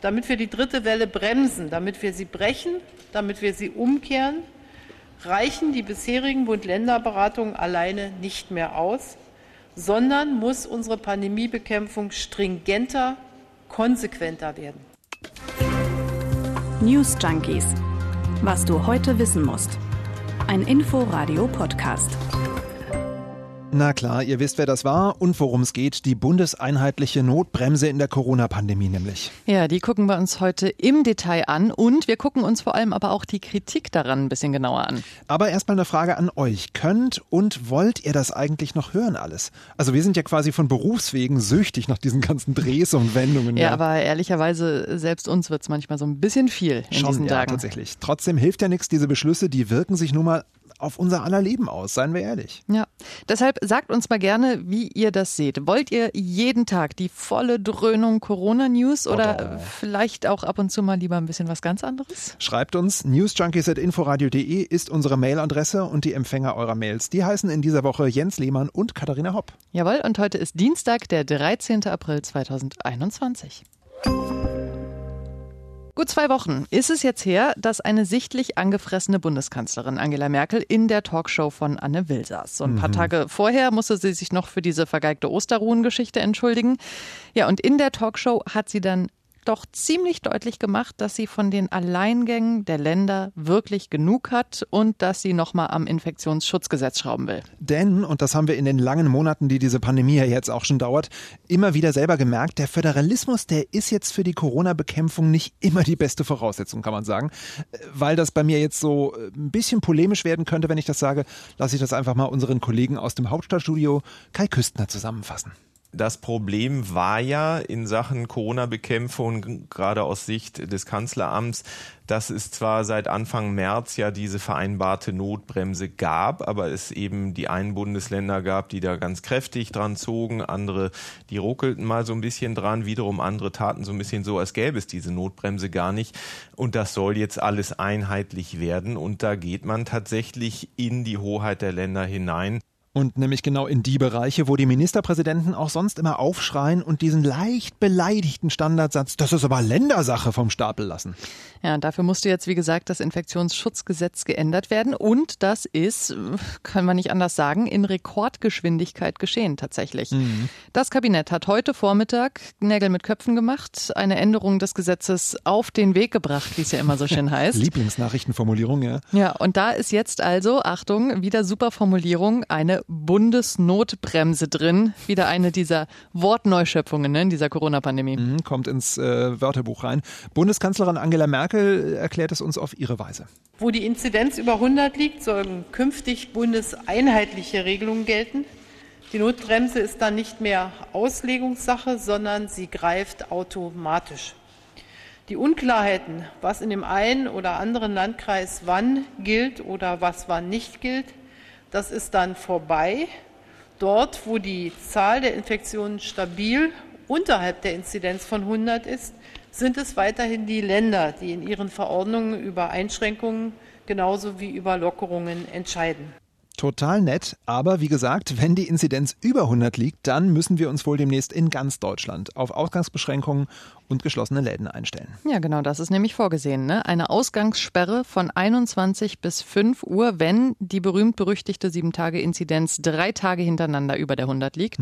Damit wir die dritte Welle bremsen, damit wir sie brechen, damit wir sie umkehren, reichen die bisherigen Bund-Länder-Beratungen alleine nicht mehr aus, sondern muss unsere Pandemiebekämpfung stringenter, konsequenter werden. News Junkies. Was du heute wissen musst. Ein Info-Radio-Podcast. Na klar, ihr wisst, wer das war und worum es geht. Die bundeseinheitliche Notbremse in der Corona-Pandemie nämlich. Ja, die gucken wir uns heute im Detail an und wir gucken uns vor allem aber auch die Kritik daran ein bisschen genauer an. Aber erstmal eine Frage an euch. Könnt und wollt ihr das eigentlich noch hören alles? Also wir sind ja quasi von Berufswegen süchtig nach diesen ganzen Drehs und Wendungen. Ja, ja. aber ehrlicherweise, selbst uns wird es manchmal so ein bisschen viel in Schon, diesen ja, Tagen. tatsächlich. Trotzdem hilft ja nichts, diese Beschlüsse, die wirken sich nun mal auf unser aller Leben aus, seien wir ehrlich. Ja, deshalb sagt uns mal gerne, wie ihr das seht. Wollt ihr jeden Tag die volle Dröhnung Corona-News oder vielleicht auch ab und zu mal lieber ein bisschen was ganz anderes? Schreibt uns, newsjunkies.inforadio.de ist unsere Mailadresse und die Empfänger eurer Mails. Die heißen in dieser Woche Jens Lehmann und Katharina Hopp. Jawohl, und heute ist Dienstag, der 13. April 2021. Gut zwei Wochen ist es jetzt her, dass eine sichtlich angefressene Bundeskanzlerin Angela Merkel in der Talkshow von Anne Will saß. So ein paar Tage vorher musste sie sich noch für diese vergeigte Osterruhen-Geschichte entschuldigen. Ja, und in der Talkshow hat sie dann doch ziemlich deutlich gemacht, dass sie von den Alleingängen der Länder wirklich genug hat und dass sie nochmal am Infektionsschutzgesetz schrauben will. Denn, und das haben wir in den langen Monaten, die diese Pandemie ja jetzt auch schon dauert, immer wieder selber gemerkt, der Föderalismus, der ist jetzt für die Corona-Bekämpfung nicht immer die beste Voraussetzung, kann man sagen. Weil das bei mir jetzt so äh, ein bisschen polemisch werden könnte, wenn ich das sage, lasse ich das einfach mal unseren Kollegen aus dem Hauptstadtstudio Kai Küstner zusammenfassen. Das Problem war ja in Sachen Corona-Bekämpfung, gerade aus Sicht des Kanzleramts, dass es zwar seit Anfang März ja diese vereinbarte Notbremse gab, aber es eben die einen Bundesländer gab, die da ganz kräftig dran zogen, andere, die ruckelten mal so ein bisschen dran, wiederum andere taten so ein bisschen so, als gäbe es diese Notbremse gar nicht. Und das soll jetzt alles einheitlich werden und da geht man tatsächlich in die Hoheit der Länder hinein. Und nämlich genau in die Bereiche, wo die Ministerpräsidenten auch sonst immer aufschreien und diesen leicht beleidigten Standardsatz, das ist aber Ländersache vom Stapel lassen. Ja, und dafür musste jetzt, wie gesagt, das Infektionsschutzgesetz geändert werden. Und das ist, kann man nicht anders sagen, in Rekordgeschwindigkeit geschehen tatsächlich. Das Kabinett hat heute Vormittag Nägel mit Köpfen gemacht, eine Änderung des Gesetzes auf den Weg gebracht, wie es ja immer so schön heißt. Lieblingsnachrichtenformulierung, ja. Ja, und da ist jetzt also, Achtung, wieder super Formulierung, eine Bundesnotbremse drin. Wieder eine dieser Wortneuschöpfungen ne, in dieser Corona-Pandemie. Mhm, Kommt ins äh, Wörterbuch rein. Bundeskanzlerin Angela Merkel erklärt es uns auf ihre Weise. Wo die Inzidenz über 100 liegt, sollen künftig bundeseinheitliche Regelungen gelten. Die Notbremse ist dann nicht mehr Auslegungssache, sondern sie greift automatisch. Die Unklarheiten, was in dem einen oder anderen Landkreis wann gilt oder was wann nicht gilt, das ist dann vorbei. Dort, wo die Zahl der Infektionen stabil unterhalb der Inzidenz von 100 ist, sind es weiterhin die Länder, die in ihren Verordnungen über Einschränkungen genauso wie über Lockerungen entscheiden. Total nett, aber wie gesagt, wenn die Inzidenz über 100 liegt, dann müssen wir uns wohl demnächst in ganz Deutschland auf Ausgangsbeschränkungen und geschlossene Läden einstellen. Ja, genau, das ist nämlich vorgesehen. Ne? Eine Ausgangssperre von 21 bis 5 Uhr, wenn die berühmt-berüchtigte 7-Tage-Inzidenz drei Tage hintereinander über der 100 liegt.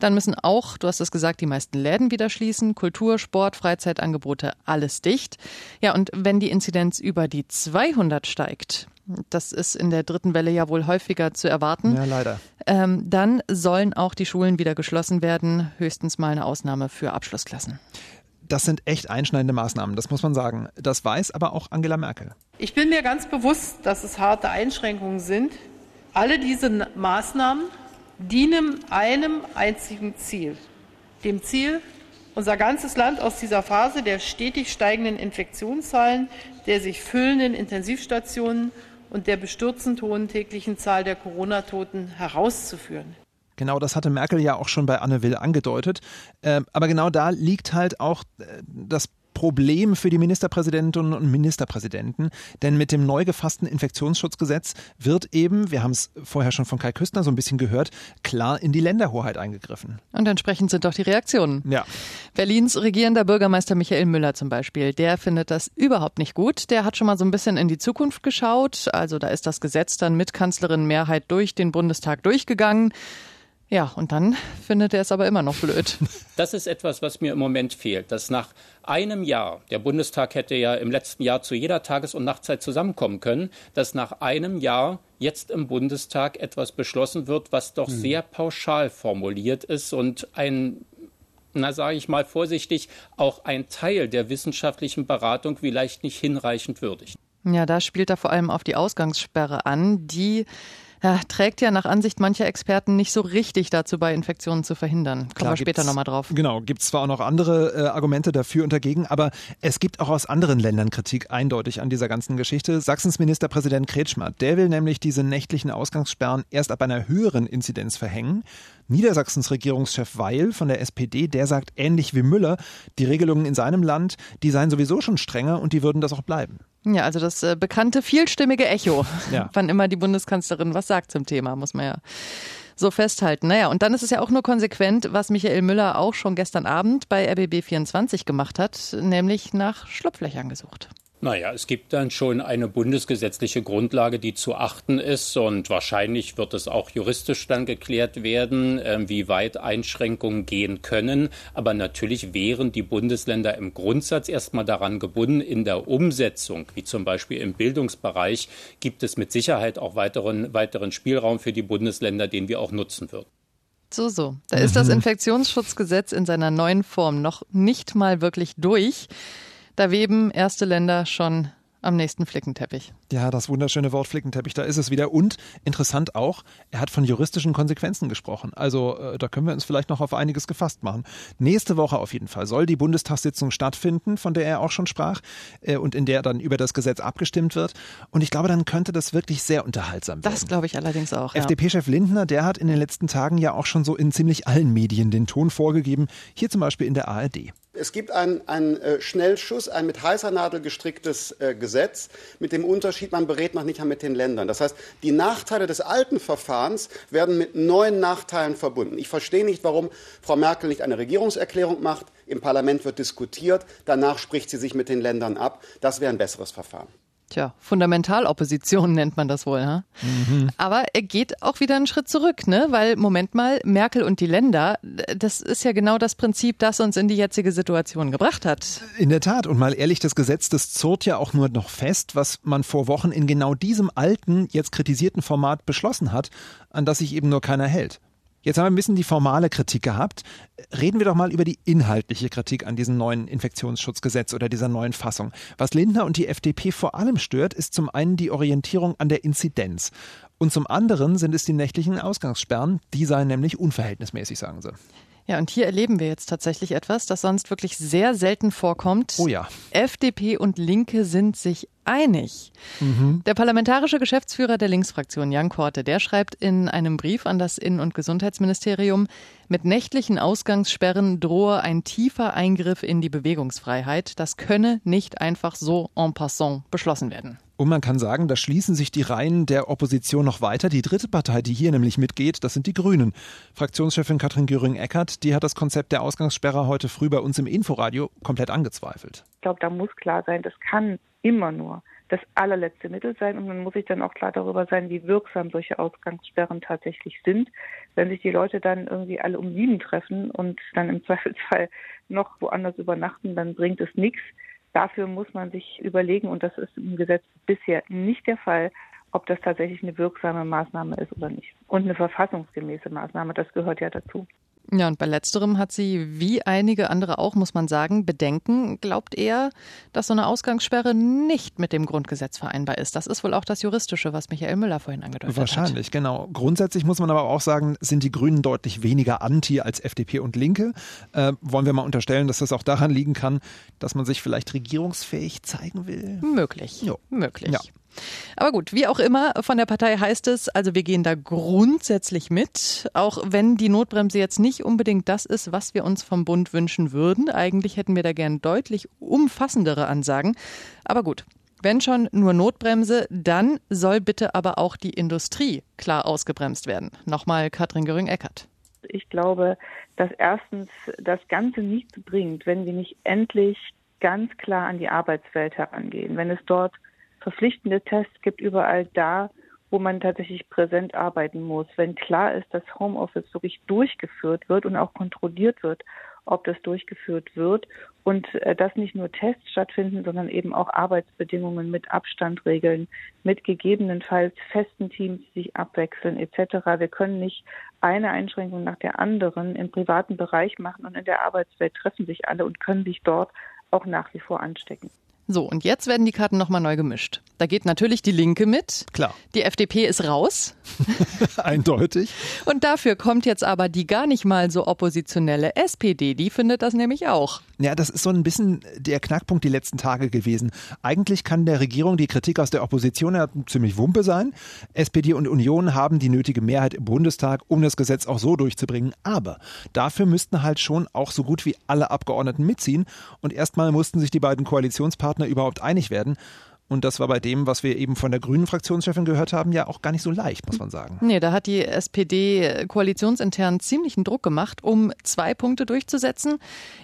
Dann müssen auch, du hast es gesagt, die meisten Läden wieder schließen. Kultur, Sport, Freizeitangebote, alles dicht. Ja, und wenn die Inzidenz über die 200 steigt, das ist in der dritten Welle ja wohl häufiger zu erwarten. Ja, leider. Ähm, dann sollen auch die Schulen wieder geschlossen werden. Höchstens mal eine Ausnahme für Abschlussklassen. Das sind echt einschneidende Maßnahmen, das muss man sagen. Das weiß aber auch Angela Merkel. Ich bin mir ganz bewusst, dass es harte Einschränkungen sind. Alle diese Maßnahmen dienen einem einzigen Ziel. Dem Ziel, unser ganzes Land aus dieser Phase der stetig steigenden Infektionszahlen, der sich füllenden Intensivstationen und der bestürzend hohen täglichen Zahl der Corona-Toten herauszuführen. Genau, das hatte Merkel ja auch schon bei Anne Will angedeutet. Ähm, aber genau da liegt halt auch äh, das Problem für die Ministerpräsidentinnen und Ministerpräsidenten, denn mit dem neu gefassten Infektionsschutzgesetz wird eben, wir haben es vorher schon von Kai Küstner so ein bisschen gehört, klar in die Länderhoheit eingegriffen. Und entsprechend sind doch die Reaktionen. Ja. Berlins regierender Bürgermeister Michael Müller zum Beispiel, der findet das überhaupt nicht gut. Der hat schon mal so ein bisschen in die Zukunft geschaut. Also da ist das Gesetz dann mit Kanzlerin-Mehrheit durch den Bundestag durchgegangen. Ja, und dann findet er es aber immer noch blöd. Das ist etwas, was mir im Moment fehlt, dass nach einem Jahr, der Bundestag hätte ja im letzten Jahr zu jeder Tages- und Nachtzeit zusammenkommen können, dass nach einem Jahr jetzt im Bundestag etwas beschlossen wird, was doch hm. sehr pauschal formuliert ist und ein na sage ich mal vorsichtig, auch ein Teil der wissenschaftlichen Beratung vielleicht nicht hinreichend würdigt. Ja, da spielt er vor allem auf die Ausgangssperre an, die ja, trägt ja nach Ansicht mancher Experten nicht so richtig dazu bei, Infektionen zu verhindern. Kommen Klar, wir später nochmal drauf. Genau, gibt es zwar auch noch andere äh, Argumente dafür und dagegen, aber es gibt auch aus anderen Ländern Kritik eindeutig an dieser ganzen Geschichte. Sachsens Ministerpräsident Kretschmer, der will nämlich diese nächtlichen Ausgangssperren erst ab einer höheren Inzidenz verhängen. Niedersachsens Regierungschef Weil von der SPD, der sagt ähnlich wie Müller, die Regelungen in seinem Land, die seien sowieso schon strenger und die würden das auch bleiben. Ja, also das äh, bekannte vielstimmige Echo, ja. wann immer die Bundeskanzlerin was sagt zum Thema, muss man ja so festhalten. Naja, und dann ist es ja auch nur konsequent, was Michael Müller auch schon gestern Abend bei RBB 24 gemacht hat, nämlich nach Schlupflöchern gesucht. Naja, es gibt dann schon eine bundesgesetzliche Grundlage, die zu achten ist und wahrscheinlich wird es auch juristisch dann geklärt werden, ähm, wie weit Einschränkungen gehen können. Aber natürlich wären die Bundesländer im Grundsatz erstmal daran gebunden. In der Umsetzung, wie zum Beispiel im Bildungsbereich, gibt es mit Sicherheit auch weiteren, weiteren Spielraum für die Bundesländer, den wir auch nutzen würden. So, so. Da ist das mhm. Infektionsschutzgesetz in seiner neuen Form noch nicht mal wirklich durch. Da weben erste Länder schon am nächsten Flickenteppich. Ja, das wunderschöne Wort Flickenteppich, da ist es wieder. Und interessant auch, er hat von juristischen Konsequenzen gesprochen. Also äh, da können wir uns vielleicht noch auf einiges gefasst machen. Nächste Woche auf jeden Fall soll die Bundestagssitzung stattfinden, von der er auch schon sprach äh, und in der dann über das Gesetz abgestimmt wird. Und ich glaube, dann könnte das wirklich sehr unterhaltsam werden. Das glaube ich allerdings auch. Ja. FDP-Chef Lindner, der hat in den letzten Tagen ja auch schon so in ziemlich allen Medien den Ton vorgegeben. Hier zum Beispiel in der ARD. Es gibt einen, äh, Schnellschuss, ein mit heißer Nadel gestricktes äh, Gesetz, mit dem Unterschied, man berät noch nicht mit den Ländern. Das heißt, die Nachteile des alten Verfahrens werden mit neuen Nachteilen verbunden. Ich verstehe nicht, warum Frau Merkel nicht eine Regierungserklärung macht. Im Parlament wird diskutiert, danach spricht sie sich mit den Ländern ab. Das wäre ein besseres Verfahren. Tja, Fundamentalopposition nennt man das wohl. Ne? Mhm. Aber er geht auch wieder einen Schritt zurück, ne? Weil, Moment mal, Merkel und die Länder, das ist ja genau das Prinzip, das uns in die jetzige Situation gebracht hat. In der Tat. Und mal ehrlich, das Gesetz, das zurrt ja auch nur noch fest, was man vor Wochen in genau diesem alten, jetzt kritisierten Format beschlossen hat, an das sich eben nur keiner hält. Jetzt haben wir ein bisschen die formale Kritik gehabt. Reden wir doch mal über die inhaltliche Kritik an diesem neuen Infektionsschutzgesetz oder dieser neuen Fassung. Was Lindner und die FDP vor allem stört, ist zum einen die Orientierung an der Inzidenz. Und zum anderen sind es die nächtlichen Ausgangssperren. Die seien nämlich unverhältnismäßig, sagen sie. Ja, und hier erleben wir jetzt tatsächlich etwas, das sonst wirklich sehr selten vorkommt. Oh ja. FDP und Linke sind sich einig. Mhm. Der parlamentarische Geschäftsführer der Linksfraktion, Jan Korte, der schreibt in einem Brief an das Innen- und Gesundheitsministerium, mit nächtlichen Ausgangssperren drohe ein tiefer Eingriff in die Bewegungsfreiheit. Das könne nicht einfach so en passant beschlossen werden. Und man kann sagen, da schließen sich die Reihen der Opposition noch weiter. Die dritte Partei, die hier nämlich mitgeht, das sind die Grünen. Fraktionschefin Katrin Göring-Eckert, die hat das Konzept der Ausgangssperre heute früh bei uns im Inforadio komplett angezweifelt. Ich glaube, da muss klar sein, das kann immer nur das allerletzte Mittel sein und man muss sich dann auch klar darüber sein, wie wirksam solche Ausgangssperren tatsächlich sind. Wenn sich die Leute dann irgendwie alle um sieben treffen und dann im Zweifelsfall noch woanders übernachten, dann bringt es nichts. Dafür muss man sich überlegen, und das ist im Gesetz bisher nicht der Fall, ob das tatsächlich eine wirksame Maßnahme ist oder nicht. Und eine verfassungsgemäße Maßnahme, das gehört ja dazu. Ja, und bei letzterem hat sie, wie einige andere auch, muss man sagen, Bedenken. Glaubt er, dass so eine Ausgangssperre nicht mit dem Grundgesetz vereinbar ist? Das ist wohl auch das Juristische, was Michael Müller vorhin angedeutet Wahrscheinlich, hat. Wahrscheinlich, genau. Grundsätzlich muss man aber auch sagen, sind die Grünen deutlich weniger anti als FDP und Linke. Äh, wollen wir mal unterstellen, dass das auch daran liegen kann, dass man sich vielleicht regierungsfähig zeigen will? Möglich. Jo. Möglich. Ja. Aber gut, wie auch immer, von der Partei heißt es, also wir gehen da grundsätzlich mit, auch wenn die Notbremse jetzt nicht unbedingt das ist, was wir uns vom Bund wünschen würden. Eigentlich hätten wir da gern deutlich umfassendere Ansagen. Aber gut, wenn schon nur Notbremse, dann soll bitte aber auch die Industrie klar ausgebremst werden. Nochmal Katrin Göring-Eckert. Ich glaube, dass erstens das Ganze nichts bringt, wenn wir nicht endlich ganz klar an die Arbeitswelt herangehen. Wenn es dort verpflichtende Tests gibt, überall da, wo man tatsächlich präsent arbeiten muss. Wenn klar ist, dass Homeoffice wirklich durchgeführt wird und auch kontrolliert wird, ob das durchgeführt wird und äh, dass nicht nur Tests stattfinden, sondern eben auch Arbeitsbedingungen mit Abstandregeln, mit gegebenenfalls festen Teams, die sich abwechseln etc. Wir können nicht eine Einschränkung nach der anderen im privaten Bereich machen und in der Arbeitswelt treffen sich alle und können sich dort auch nach wie vor anstecken. So, und jetzt werden die Karten nochmal neu gemischt. Da geht natürlich die Linke mit. Klar. Die FDP ist raus. Eindeutig. Und dafür kommt jetzt aber die gar nicht mal so oppositionelle SPD. Die findet das nämlich auch. Ja, das ist so ein bisschen der Knackpunkt die letzten Tage gewesen. Eigentlich kann der Regierung die Kritik aus der Opposition ja ziemlich Wumpe sein. SPD und Union haben die nötige Mehrheit im Bundestag, um das Gesetz auch so durchzubringen. Aber dafür müssten halt schon auch so gut wie alle Abgeordneten mitziehen. Und erstmal mussten sich die beiden Koalitionspartner überhaupt einig werden. Und das war bei dem, was wir eben von der grünen Fraktionschefin gehört haben, ja auch gar nicht so leicht, muss man sagen. Nee, da hat die SPD koalitionsintern ziemlichen Druck gemacht, um zwei Punkte durchzusetzen.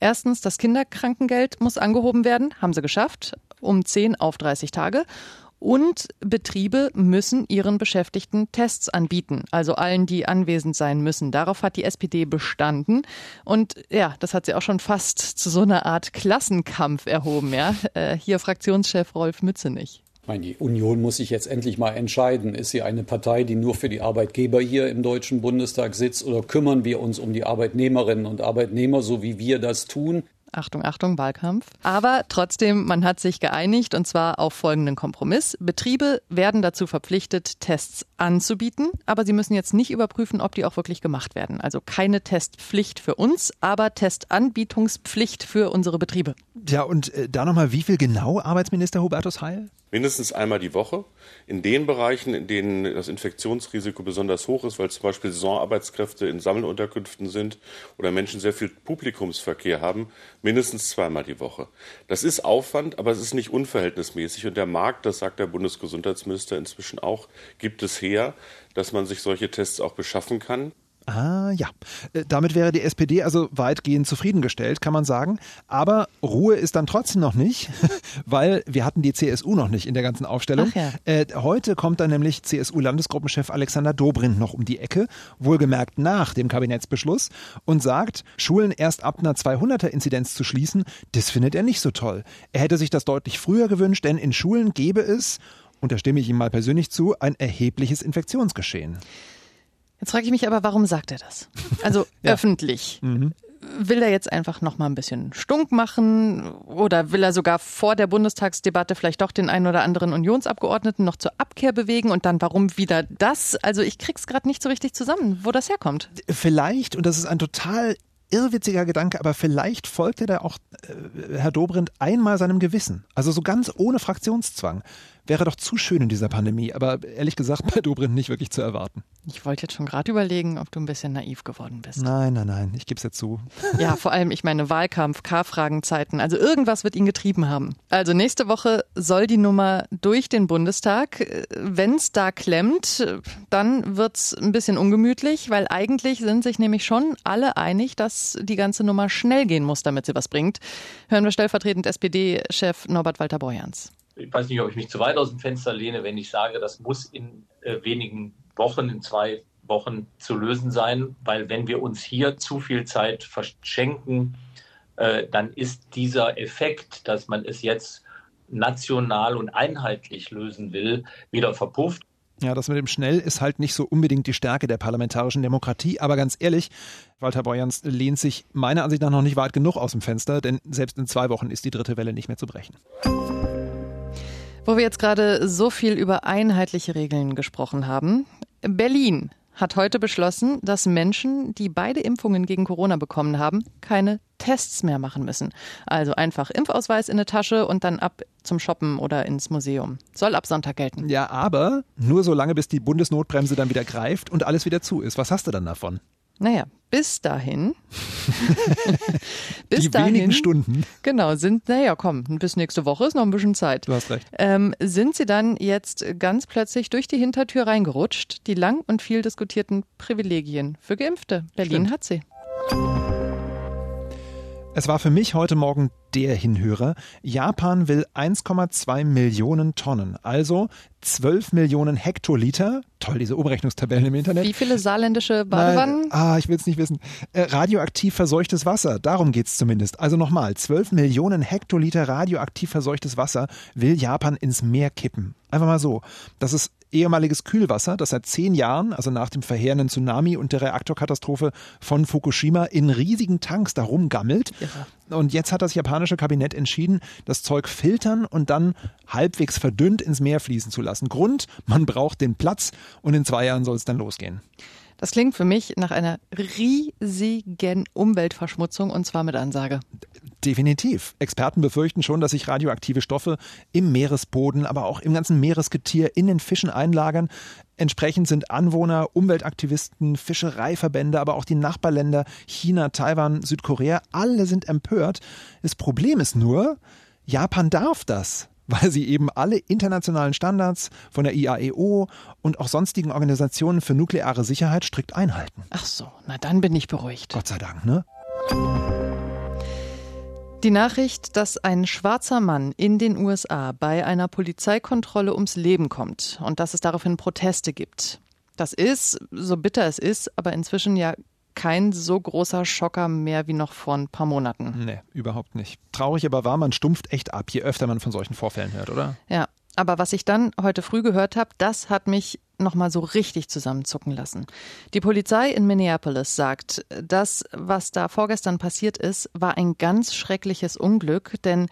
Erstens, das Kinderkrankengeld muss angehoben werden, haben sie geschafft, um 10 auf 30 Tage. Und Betriebe müssen ihren Beschäftigten Tests anbieten, also allen, die anwesend sein müssen. Darauf hat die SPD bestanden. Und ja, das hat sie auch schon fast zu so einer Art Klassenkampf erhoben. Ja? Äh, hier Fraktionschef Rolf Mützenich. Die Union muss sich jetzt endlich mal entscheiden. Ist sie eine Partei, die nur für die Arbeitgeber hier im Deutschen Bundestag sitzt oder kümmern wir uns um die Arbeitnehmerinnen und Arbeitnehmer, so wie wir das tun? Achtung, Achtung, Wahlkampf. Aber trotzdem, man hat sich geeinigt und zwar auf folgenden Kompromiss. Betriebe werden dazu verpflichtet, Tests anzubieten, aber sie müssen jetzt nicht überprüfen, ob die auch wirklich gemacht werden. Also keine Testpflicht für uns, aber Testanbietungspflicht für unsere Betriebe. Ja, und äh, da nochmal, wie viel genau, Arbeitsminister Hubertus Heil? mindestens einmal die Woche. In den Bereichen, in denen das Infektionsrisiko besonders hoch ist, weil zum Beispiel Saisonarbeitskräfte in Sammelunterkünften sind oder Menschen sehr viel Publikumsverkehr haben, mindestens zweimal die Woche. Das ist Aufwand, aber es ist nicht unverhältnismäßig. Und der Markt, das sagt der Bundesgesundheitsminister inzwischen auch, gibt es her, dass man sich solche Tests auch beschaffen kann. Ah ja, äh, damit wäre die SPD also weitgehend zufriedengestellt, kann man sagen. Aber Ruhe ist dann trotzdem noch nicht, weil wir hatten die CSU noch nicht in der ganzen Aufstellung. Ja. Äh, heute kommt dann nämlich CSU-Landesgruppenchef Alexander Dobrindt noch um die Ecke, wohlgemerkt nach dem Kabinettsbeschluss, und sagt, Schulen erst ab einer 200er-Inzidenz zu schließen, das findet er nicht so toll. Er hätte sich das deutlich früher gewünscht, denn in Schulen gäbe es, und da stimme ich ihm mal persönlich zu, ein erhebliches Infektionsgeschehen. Jetzt frage ich mich aber, warum sagt er das? Also ja. öffentlich. Mhm. Will er jetzt einfach noch mal ein bisschen stunk machen oder will er sogar vor der Bundestagsdebatte vielleicht doch den einen oder anderen Unionsabgeordneten noch zur Abkehr bewegen und dann warum wieder das? Also ich krieg's gerade nicht so richtig zusammen, wo das herkommt. Vielleicht und das ist ein total irrwitziger Gedanke, aber vielleicht folgte da auch äh, Herr Dobrindt einmal seinem Gewissen. Also so ganz ohne Fraktionszwang. Wäre doch zu schön in dieser Pandemie, aber ehrlich gesagt bei Dobrindt nicht wirklich zu erwarten. Ich wollte jetzt schon gerade überlegen, ob du ein bisschen naiv geworden bist. Nein, nein, nein, ich gebe es jetzt zu. Ja, vor allem, ich meine, Wahlkampf, K-Fragenzeiten, also irgendwas wird ihn getrieben haben. Also nächste Woche soll die Nummer durch den Bundestag. Wenn es da klemmt, dann wird es ein bisschen ungemütlich, weil eigentlich sind sich nämlich schon alle einig, dass die ganze Nummer schnell gehen muss, damit sie was bringt. Hören wir stellvertretend SPD-Chef Norbert Walter-Borjans ich weiß nicht, ob ich mich zu weit aus dem Fenster lehne, wenn ich sage, das muss in äh, wenigen Wochen, in zwei Wochen zu lösen sein, weil wenn wir uns hier zu viel Zeit verschenken, äh, dann ist dieser Effekt, dass man es jetzt national und einheitlich lösen will, wieder verpufft. Ja, das mit dem Schnell ist halt nicht so unbedingt die Stärke der parlamentarischen Demokratie. Aber ganz ehrlich, Walter Borjans lehnt sich meiner Ansicht nach noch nicht weit genug aus dem Fenster, denn selbst in zwei Wochen ist die dritte Welle nicht mehr zu brechen. Wo wir jetzt gerade so viel über einheitliche Regeln gesprochen haben. Berlin hat heute beschlossen, dass Menschen, die beide Impfungen gegen Corona bekommen haben, keine Tests mehr machen müssen. Also einfach Impfausweis in eine Tasche und dann ab zum Shoppen oder ins Museum. Soll ab Sonntag gelten. Ja, aber nur so lange, bis die Bundesnotbremse dann wieder greift und alles wieder zu ist. Was hast du dann davon? Naja, bis dahin. bis die dahin, wenigen Stunden. Genau, sind, naja, komm, bis nächste Woche ist noch ein bisschen Zeit. Du hast recht. Ähm, sind sie dann jetzt ganz plötzlich durch die Hintertür reingerutscht, die lang und viel diskutierten Privilegien für Geimpfte. Berlin Stimmt. hat sie. Es war für mich heute Morgen der Hinhörer. Japan will 1,2 Millionen Tonnen, also 12 Millionen Hektoliter. Toll, diese Umrechnungstabellen im Internet. Wie viele saarländische Badewannen? Nein, ah, ich will es nicht wissen. Äh, radioaktiv verseuchtes Wasser, darum geht es zumindest. Also nochmal, 12 Millionen Hektoliter radioaktiv verseuchtes Wasser will Japan ins Meer kippen. Einfach mal so. Das ist ehemaliges Kühlwasser, das seit zehn Jahren, also nach dem verheerenden Tsunami und der Reaktorkatastrophe von Fukushima, in riesigen Tanks da rumgammelt. Ja. Und jetzt hat das japanische Kabinett entschieden, das Zeug filtern und dann halbwegs verdünnt ins Meer fließen zu lassen. Grund, man braucht den Platz und in zwei Jahren soll es dann losgehen. Das klingt für mich nach einer riesigen Umweltverschmutzung und zwar mit Ansage. Definitiv. Experten befürchten schon, dass sich radioaktive Stoffe im Meeresboden, aber auch im ganzen Meeresgetier in den Fischen einlagern. Entsprechend sind Anwohner, Umweltaktivisten, Fischereiverbände, aber auch die Nachbarländer China, Taiwan, Südkorea, alle sind empört. Das Problem ist nur, Japan darf das weil sie eben alle internationalen Standards von der IAEO und auch sonstigen Organisationen für nukleare Sicherheit strikt einhalten. Ach so, na dann bin ich beruhigt. Gott sei Dank, ne? Die Nachricht, dass ein schwarzer Mann in den USA bei einer Polizeikontrolle ums Leben kommt und dass es daraufhin Proteste gibt. Das ist, so bitter es ist, aber inzwischen ja kein so großer Schocker mehr wie noch vor ein paar Monaten. Nee, überhaupt nicht. Traurig aber war, man stumpft echt ab, je öfter man von solchen Vorfällen hört, oder? Ja, aber was ich dann heute früh gehört habe, das hat mich nochmal so richtig zusammenzucken lassen. Die Polizei in Minneapolis sagt, das, was da vorgestern passiert ist, war ein ganz schreckliches Unglück, denn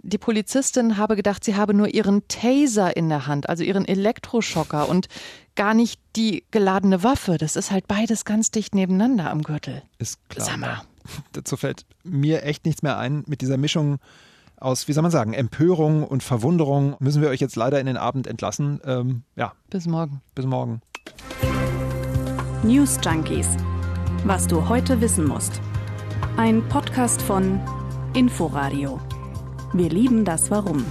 die Polizistin habe gedacht, sie habe nur ihren Taser in der Hand, also ihren Elektroschocker und gar nicht die geladene Waffe. Das ist halt beides ganz dicht nebeneinander am Gürtel. Ist klar. Sag mal. Dazu fällt mir echt nichts mehr ein mit dieser Mischung aus, wie soll man sagen, Empörung und Verwunderung müssen wir euch jetzt leider in den Abend entlassen. Ähm, ja. Bis morgen. Bis morgen. News Junkies. Was du heute wissen musst. Ein Podcast von Inforadio. Wir lieben das Warum.